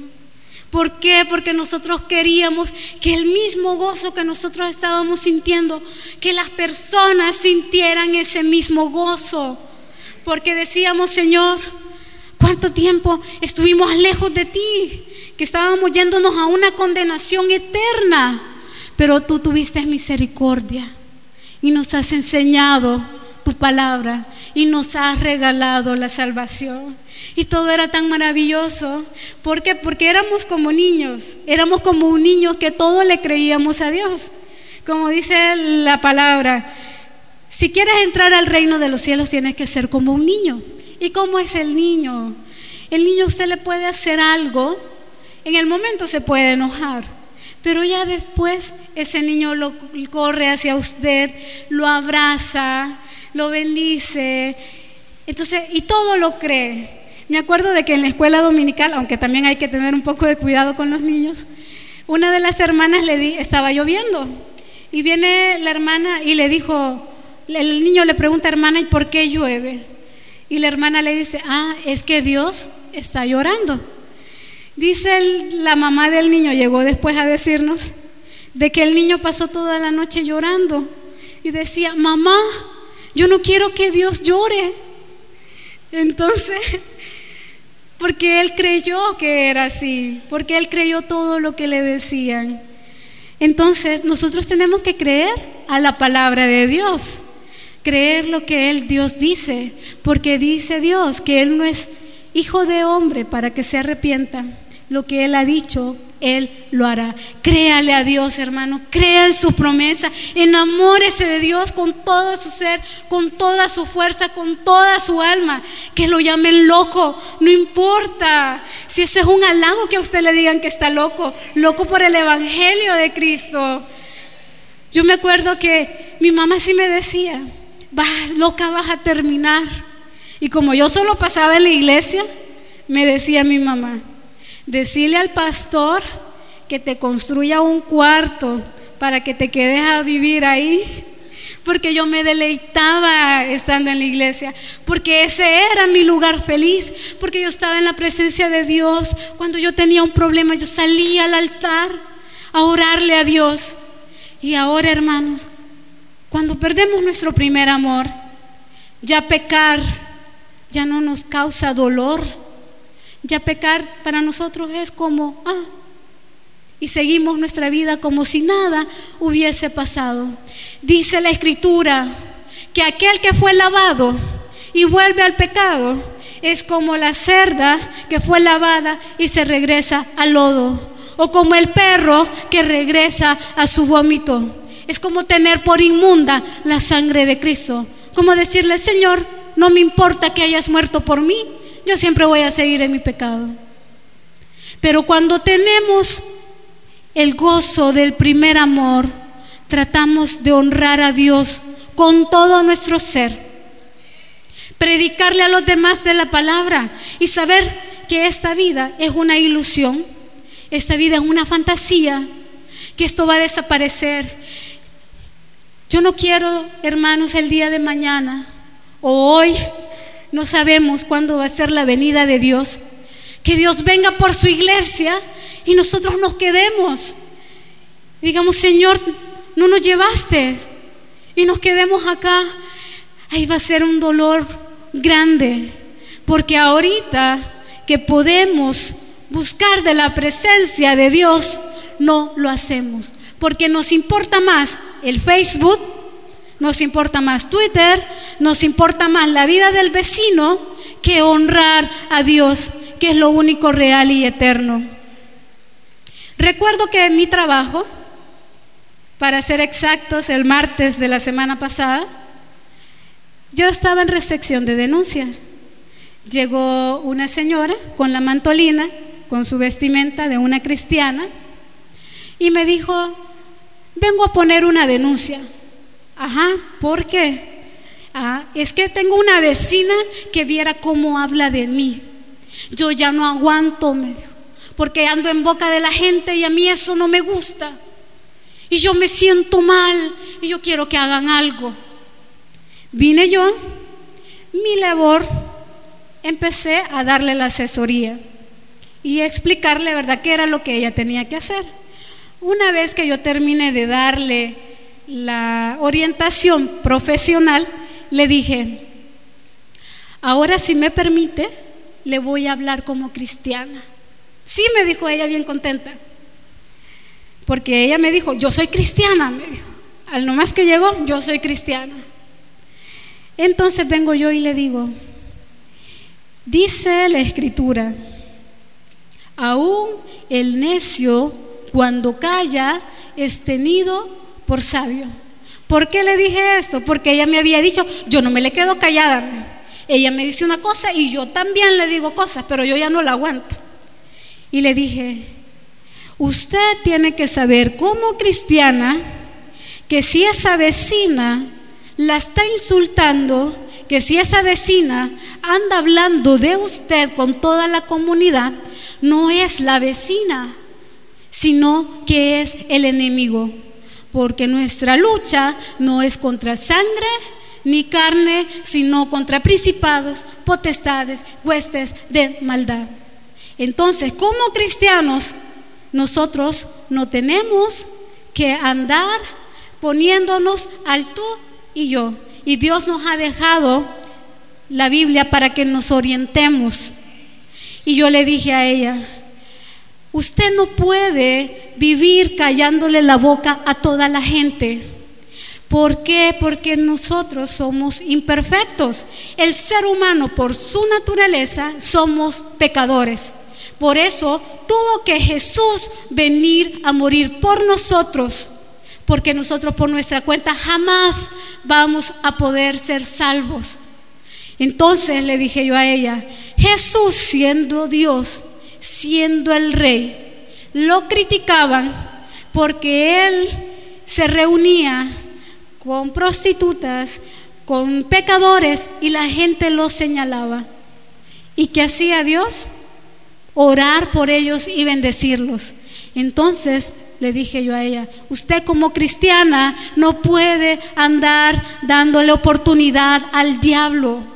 ¿Por qué? Porque nosotros queríamos que el mismo gozo que nosotros estábamos sintiendo, que las personas sintieran ese mismo gozo. Porque decíamos, Señor, ¿Cuánto tiempo estuvimos lejos de ti? Que estábamos yéndonos a una condenación eterna. Pero tú tuviste misericordia y nos has enseñado tu palabra y nos has regalado la salvación. Y todo era tan maravilloso. ¿Por qué? Porque éramos como niños. Éramos como un niño que todo le creíamos a Dios. Como dice la palabra, si quieres entrar al reino de los cielos tienes que ser como un niño. ¿Y cómo es el niño? El niño usted le puede hacer algo, en el momento se puede enojar, pero ya después ese niño lo corre hacia usted, lo abraza, lo bendice, entonces, y todo lo cree. Me acuerdo de que en la escuela dominical, aunque también hay que tener un poco de cuidado con los niños, una de las hermanas le di, estaba lloviendo y viene la hermana y le dijo, el niño le pregunta, hermana, ¿y por qué llueve? Y la hermana le dice, ah, es que Dios está llorando. Dice la mamá del niño, llegó después a decirnos, de que el niño pasó toda la noche llorando y decía, mamá, yo no quiero que Dios llore. Entonces, porque él creyó que era así, porque él creyó todo lo que le decían. Entonces, nosotros tenemos que creer a la palabra de Dios, creer lo que él Dios dice, porque dice Dios que él no es hijo de hombre para que se arrepienta. Lo que él ha dicho, él lo hará. Créale a Dios, hermano. Crea en su promesa. Enamórese de Dios con todo su ser, con toda su fuerza, con toda su alma. Que lo llamen loco. No importa si eso es un halago que a usted le digan que está loco. Loco por el Evangelio de Cristo. Yo me acuerdo que mi mamá sí me decía, vas, loca, vas a terminar. Y como yo solo pasaba en la iglesia, me decía mi mamá, Decirle al pastor que te construya un cuarto para que te quedes a vivir ahí. Porque yo me deleitaba estando en la iglesia, porque ese era mi lugar feliz, porque yo estaba en la presencia de Dios. Cuando yo tenía un problema, yo salía al altar a orarle a Dios. Y ahora, hermanos, cuando perdemos nuestro primer amor, ya pecar ya no nos causa dolor ya pecar para nosotros es como, ah, y seguimos nuestra vida como si nada hubiese pasado. Dice la escritura que aquel que fue lavado y vuelve al pecado es como la cerda que fue lavada y se regresa al lodo, o como el perro que regresa a su vómito. Es como tener por inmunda la sangre de Cristo, como decirle, Señor, no me importa que hayas muerto por mí, yo siempre voy a seguir en mi pecado. Pero cuando tenemos el gozo del primer amor, tratamos de honrar a Dios con todo nuestro ser. Predicarle a los demás de la palabra y saber que esta vida es una ilusión, esta vida es una fantasía, que esto va a desaparecer. Yo no quiero, hermanos, el día de mañana o hoy no sabemos cuándo va a ser la venida de Dios. Que Dios venga por su iglesia y nosotros nos quedemos. Digamos, Señor, no nos llevaste y nos quedemos acá. Ahí va a ser un dolor grande. Porque ahorita que podemos buscar de la presencia de Dios, no lo hacemos. Porque nos importa más el Facebook nos importa más Twitter, nos importa más la vida del vecino que honrar a Dios, que es lo único real y eterno. Recuerdo que en mi trabajo, para ser exactos, el martes de la semana pasada, yo estaba en recepción de denuncias. Llegó una señora con la mantolina, con su vestimenta de una cristiana, y me dijo, vengo a poner una denuncia. Ajá, ¿por qué? Ah, es que tengo una vecina que viera cómo habla de mí. Yo ya no aguanto, me porque ando en boca de la gente y a mí eso no me gusta. Y yo me siento mal y yo quiero que hagan algo. Vine yo, mi labor, empecé a darle la asesoría y explicarle, ¿verdad?, qué era lo que ella tenía que hacer. Una vez que yo terminé de darle la orientación profesional, le dije, ahora si me permite, le voy a hablar como cristiana. Sí, me dijo ella bien contenta. Porque ella me dijo, yo soy cristiana, me dijo. Al nomás que llegó, yo soy cristiana. Entonces vengo yo y le digo, dice la escritura, aún el necio cuando calla es tenido por sabio. ¿Por qué le dije esto? Porque ella me había dicho, yo no me le quedo callada. Ella me dice una cosa y yo también le digo cosas, pero yo ya no la aguanto. Y le dije, usted tiene que saber como cristiana que si esa vecina la está insultando, que si esa vecina anda hablando de usted con toda la comunidad, no es la vecina, sino que es el enemigo porque nuestra lucha no es contra sangre ni carne, sino contra principados, potestades, huestes de maldad. Entonces, como cristianos, nosotros no tenemos que andar poniéndonos al tú y yo. Y Dios nos ha dejado la Biblia para que nos orientemos. Y yo le dije a ella, usted no puede vivir callándole la boca a toda la gente. ¿Por qué? Porque nosotros somos imperfectos. El ser humano, por su naturaleza, somos pecadores. Por eso tuvo que Jesús venir a morir por nosotros, porque nosotros por nuestra cuenta jamás vamos a poder ser salvos. Entonces le dije yo a ella, Jesús siendo Dios, siendo el rey, lo criticaban porque él se reunía con prostitutas, con pecadores y la gente lo señalaba. ¿Y qué hacía Dios? Orar por ellos y bendecirlos. Entonces le dije yo a ella, usted como cristiana no puede andar dándole oportunidad al diablo.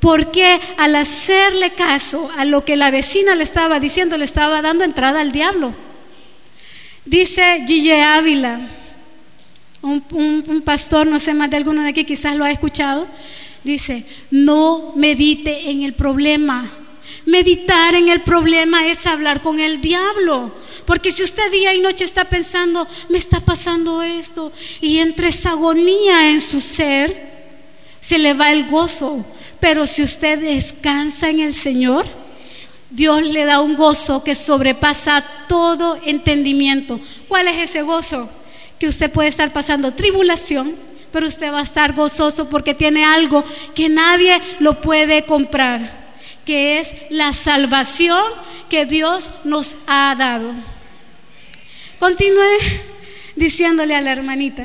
Porque al hacerle caso a lo que la vecina le estaba diciendo, le estaba dando entrada al diablo. Dice Gille Ávila, un, pastor, no sé más de alguno de aquí, quizás lo ha escuchado, dice, no medite en el problema. Meditar en el problema es hablar con el diablo. Porque si usted día y noche está pensando, me está pasando esto, y entre esa agonía en su ser, se le va el gozo. Pero si usted descansa en el Señor, Dios le da un gozo que sobrepasa todo entendimiento. ¿Cuál es ese gozo? que usted puede estar pasando tribulación, pero usted va a estar gozoso porque tiene algo que nadie lo puede comprar, que es la salvación que Dios nos ha dado. Continúe diciéndole a la hermanita,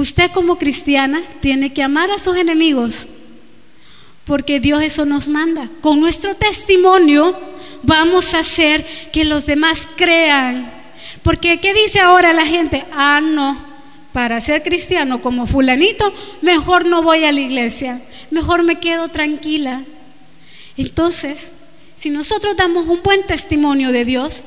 usted como cristiana tiene que amar a sus enemigos, porque Dios eso nos manda. Con nuestro testimonio vamos a hacer que los demás crean porque ¿qué dice ahora la gente? Ah, no, para ser cristiano como fulanito, mejor no voy a la iglesia, mejor me quedo tranquila. Entonces, si nosotros damos un buen testimonio de Dios,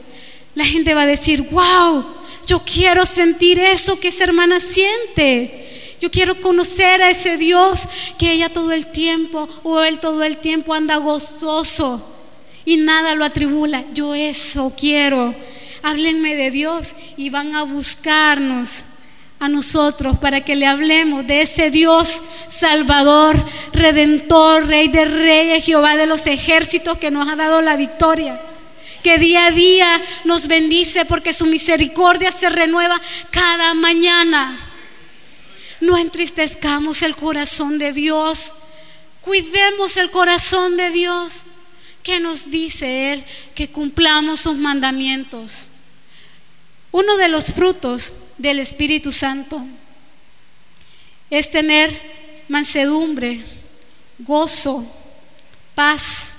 la gente va a decir, wow, yo quiero sentir eso que esa hermana siente. Yo quiero conocer a ese Dios que ella todo el tiempo o él todo el tiempo anda gozoso y nada lo atribula. Yo eso quiero háblenme de Dios y van a buscarnos a nosotros para que le hablemos de ese Dios Salvador, Redentor, Rey de Reyes, Jehová de los ejércitos que nos ha dado la victoria. Que día a día nos bendice porque su misericordia se renueva cada mañana. No entristezcamos el corazón de Dios. Cuidemos el corazón de Dios. ¿Qué nos dice Él? Que cumplamos sus mandamientos. Uno de los frutos del Espíritu Santo es tener mansedumbre, gozo, paz.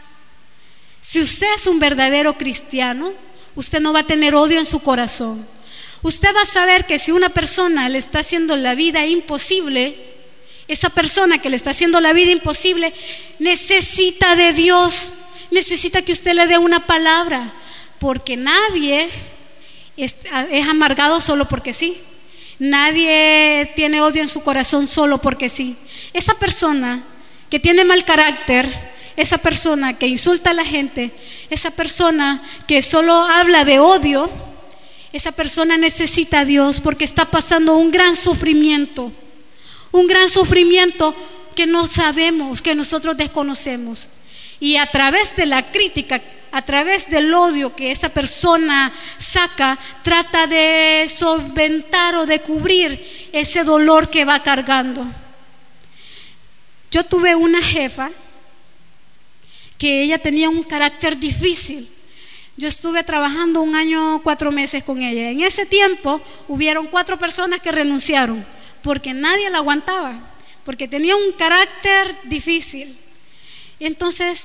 Si usted es un verdadero cristiano, usted no va a tener odio en su corazón. Usted va a saber que si una persona le está haciendo la vida imposible, esa persona que le está haciendo la vida imposible necesita de Dios, necesita que usted le dé una palabra, porque nadie es, amargado solo porque sí. Nadie tiene odio en su corazón solo porque sí. Esa persona que tiene mal carácter, esa persona que insulta a la gente, esa persona que solo habla de odio, esa persona necesita a Dios porque está pasando un gran sufrimiento, un gran sufrimiento que no sabemos, que nosotros desconocemos. Y a través de la crítica a través del odio que esa persona saca, trata de solventar o de cubrir ese dolor que va cargando. Yo tuve una jefa que ella tenía un carácter difícil. Yo estuve trabajando un año, cuatro meses con ella. En ese tiempo hubieron cuatro personas que renunciaron porque nadie la aguantaba, porque tenía un carácter difícil. Entonces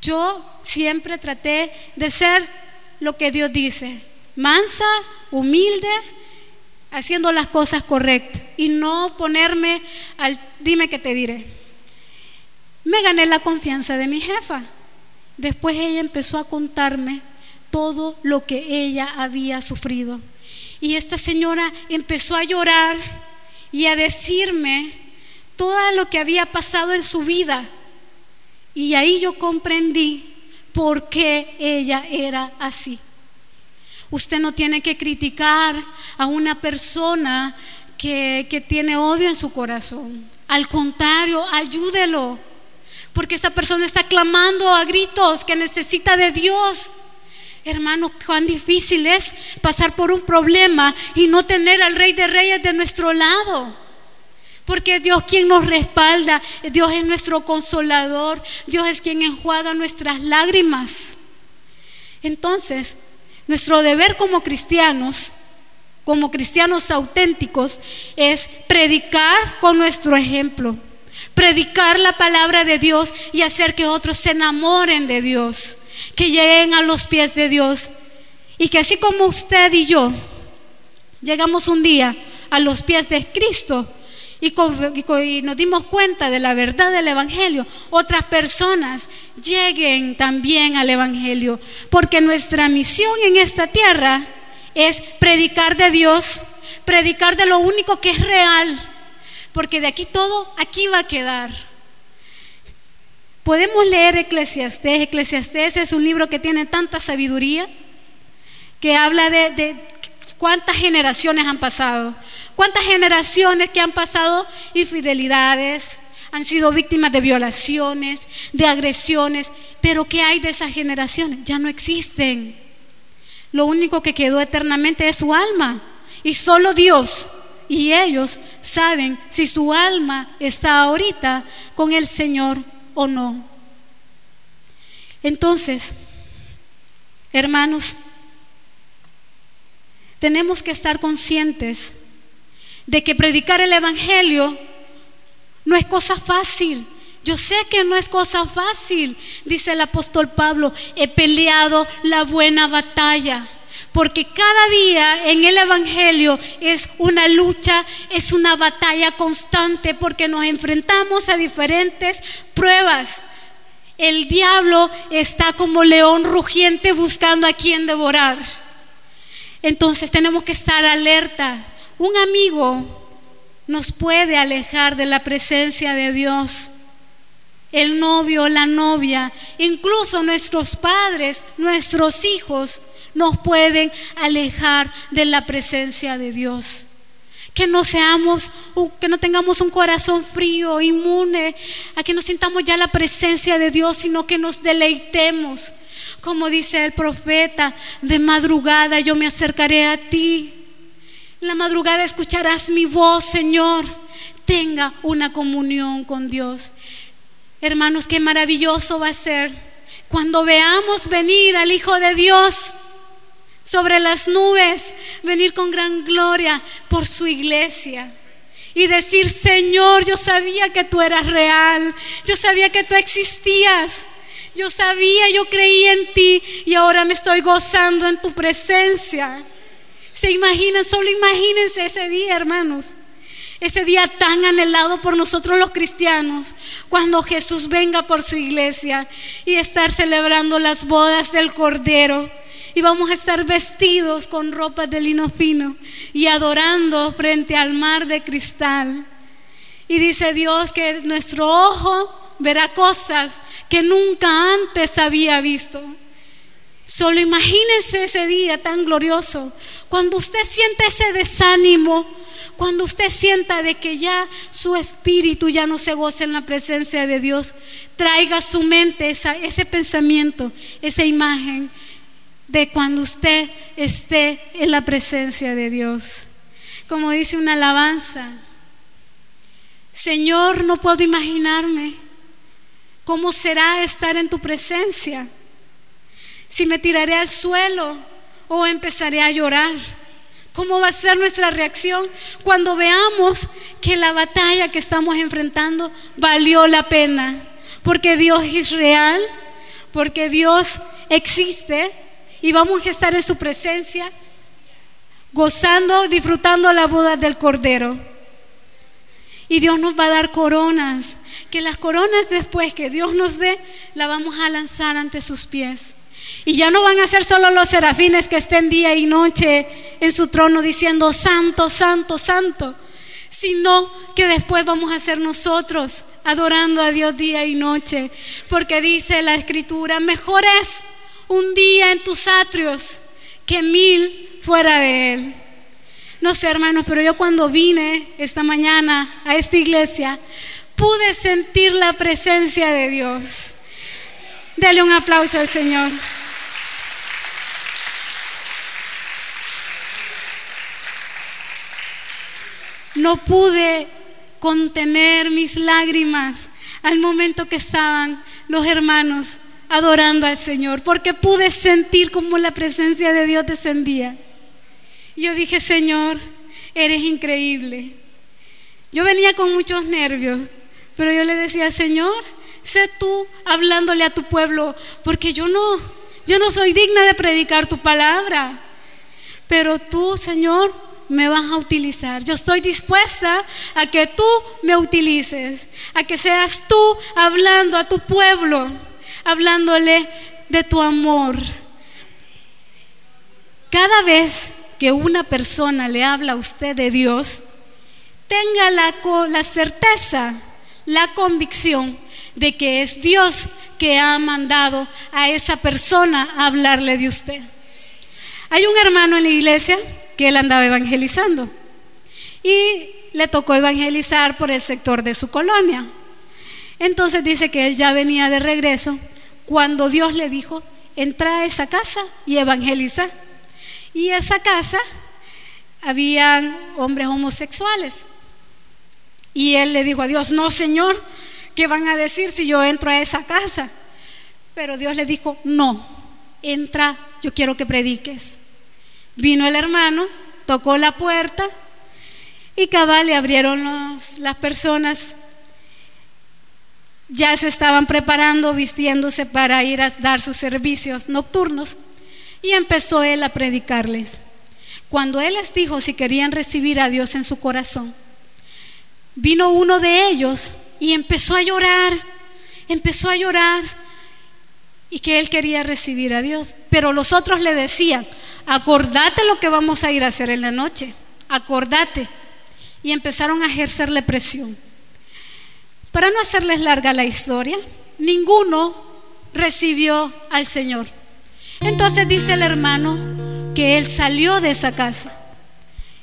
yo siempre traté de ser lo que Dios dice, mansa, humilde, haciendo las cosas correctas y no ponerme al dime que te diré. Me gané la confianza de mi jefa después ella empezó a contarme todo lo que ella había sufrido. Y esta señora empezó a llorar y a decirme todo lo que había pasado en su vida. Y ahí yo comprendí por qué ella era así. Usted no tiene que criticar a una persona que, que tiene odio en su corazón. Al contrario, ayúdelo. Porque esa persona está clamando a gritos que necesita de Dios. Hermano, cuán difícil es pasar por un problema y no tener al Rey de Reyes de nuestro lado. Porque Dios quien nos respalda, Dios es nuestro consolador, Dios es quien enjuaga nuestras lágrimas. Entonces, nuestro deber como cristianos, como cristianos auténticos, es predicar con nuestro ejemplo, predicar la palabra de Dios y hacer que otros se enamoren de Dios, que lleguen a los pies de Dios y que así como usted y yo llegamos un día a los pies de Cristo, y, nos dimos cuenta de la verdad del Evangelio, otras personas lleguen también al Evangelio. Porque nuestra misión en esta tierra es predicar de Dios, predicar de lo único que es real. Porque de aquí todo, aquí va a quedar. Podemos leer Eclesiastés. Eclesiastés es un libro que tiene tanta sabiduría, que habla de cuántas generaciones han pasado. ¿Cuántas generaciones que han pasado infidelidades, han sido víctimas de violaciones, de agresiones? Pero ¿qué hay de esas generaciones? Ya no existen. Lo único que quedó eternamente es su alma. Y solo Dios y ellos saben si su alma está ahorita con el Señor o no. Entonces, hermanos, tenemos que estar conscientes de que predicar el Evangelio no es cosa fácil. Yo sé que no es cosa fácil, dice el apóstol Pablo, he peleado la buena batalla. Porque cada día en el Evangelio es una lucha, es una batalla constante, porque nos enfrentamos a diferentes pruebas. El diablo está como león rugiente buscando a quien devorar. Entonces tenemos que estar alerta, un amigo nos puede alejar de la presencia de Dios. El novio, la novia, incluso nuestros padres, nuestros hijos, nos pueden alejar de la presencia de Dios. Que no seamos, que no tengamos un corazón frío, inmune, a que no sintamos ya la presencia de Dios, sino que nos deleitemos. Como dice el profeta, de madrugada yo me acercaré a ti en la madrugada escucharás mi voz, Señor. Tenga una comunión con Dios. Hermanos, qué maravilloso va a ser cuando veamos venir al Hijo de Dios sobre las nubes, venir con gran gloria por su iglesia y decir, Señor, yo sabía que tú eras real, yo sabía que tú existías, yo sabía, yo creí en ti y ahora me estoy gozando en tu presencia. ¿Se imaginan? Solo imagínense ese día, hermanos. Ese día tan anhelado por nosotros los cristianos, cuando Jesús venga por su iglesia y estar celebrando las bodas del Cordero. Y vamos a estar vestidos con ropas de lino fino y adorando frente al mar de cristal. Y dice Dios que nuestro ojo verá cosas que nunca antes había visto. Solo imagínense ese día tan glorioso, cuando usted siente ese desánimo, cuando usted sienta de que ya su espíritu ya no se goza en la presencia de Dios, traiga a su mente ese pensamiento, esa imagen de cuando usted esté en la presencia de Dios. Como dice una alabanza, Señor, no puedo imaginarme cómo será estar en tu presencia, si me tiraré al suelo o empezaré a llorar. ¿Cómo va a ser nuestra reacción cuando veamos que la batalla que estamos enfrentando valió la pena? Porque Dios es real, porque Dios existe y vamos a estar en su presencia gozando, disfrutando la boda del Cordero. y Dios nos va a dar coronas, que las coronas después que Dios nos dé, la vamos a lanzar ante sus pies. Y ya no van a ser solo los serafines que estén día y noche en su trono diciendo, santo, santo, santo, sino que después vamos a ser nosotros adorando a Dios día y noche, porque dice la escritura, mejor es un día en tus atrios que mil fuera de él. No sé, hermanos, pero yo cuando vine esta mañana a esta iglesia, pude sentir la presencia de Dios. Dale un aplauso al Señor. No pude contener mis lágrimas al momento que estaban los hermanos adorando al Señor, porque pude sentir como la presencia de Dios descendía. Yo dije, Señor, eres increíble. Yo venía con muchos nervios, pero yo le decía, Señor, sé tú hablándole a tu pueblo, porque yo no, yo no soy digna de predicar tu palabra. Pero tú, Señor, me vas a utilizar. Yo estoy dispuesta a que tú me utilices, a que seas tú hablando a tu pueblo, hablándole de tu amor. Cada vez que una persona le habla a usted de Dios, tenga la, la certeza, la convicción de que es Dios que ha mandado a esa persona a hablarle de usted. Hay un hermano en la iglesia que él andaba evangelizando y le tocó evangelizar por el sector de su colonia. Entonces dice que él ya venía de regreso cuando Dios le dijo, entra a esa casa y evangeliza. Y esa casa habían hombres homosexuales. Y él le dijo a Dios, no Señor, ¿qué van a decir si yo entro a esa casa? Pero Dios le dijo, no, entra, yo quiero que prediques. Vino el hermano, tocó la puerta y cabal le abrieron las personas. Ya se estaban preparando, vistiéndose para ir a dar sus servicios nocturnos y empezó él a predicarles. Cuando él les dijo si querían recibir a Dios en su corazón, vino uno de ellos y empezó a llorar, empezó a llorar y que él quería recibir a Dios. Pero los otros le decían, acordate lo que vamos a ir a hacer en la noche, acordate. Y empezaron a ejercerle presión. Para no hacerles larga la historia, ninguno recibió al Señor. Entonces dice el hermano que él salió de esa casa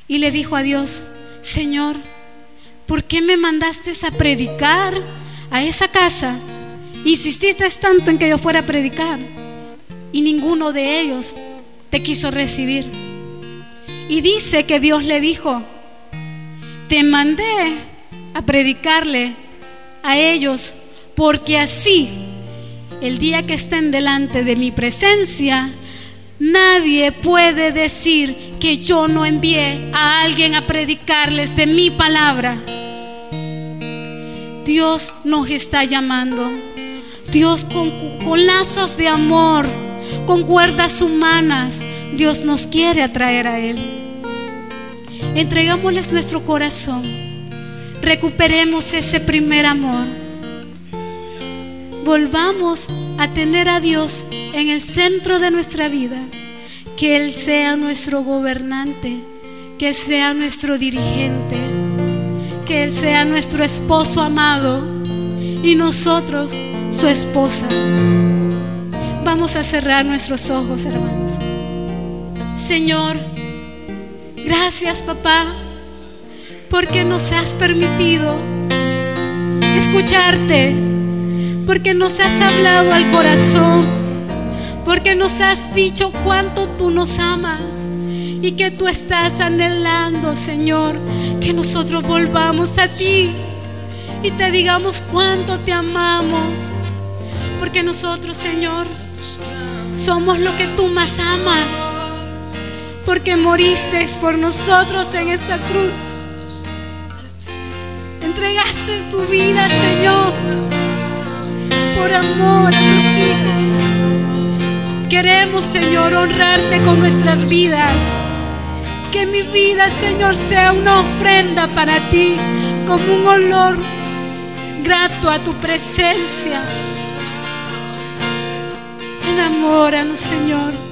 y le dijo a Dios, Señor, ¿por qué me mandaste a predicar a esa casa Insististe tanto en que yo fuera a predicar y ninguno de ellos te quiso recibir. Y dice que Dios le dijo, te mandé a predicarle a ellos porque así el día que estén delante de mi presencia, nadie puede decir que yo no envié a alguien a predicarles de mi palabra. Dios nos está llamando Dios con, lazos de amor, con cuerdas humanas, Dios nos quiere atraer a Él. Entregámosles nuestro corazón. Recuperemos ese primer amor. Volvamos a tener a Dios en el centro de nuestra vida. Que Él sea nuestro gobernante, que sea nuestro dirigente, que Él sea nuestro esposo amado y nosotros su esposa. Vamos a cerrar nuestros ojos, hermanos. Señor, gracias papá, porque nos has permitido escucharte, porque nos has hablado al corazón, porque nos has dicho cuánto tú nos amas y que tú estás anhelando, Señor, que nosotros volvamos a ti y te digamos cuánto te amamos. Porque nosotros, Señor, somos lo que tú más amas. Porque moriste por nosotros en esta cruz. Entregaste tu vida, Señor, por amor a tus hijos. Queremos, Señor, honrarte con nuestras vidas. Que mi vida, Señor, sea una ofrenda para ti como un olor grato a tu presencia. Enamóranos, Señor.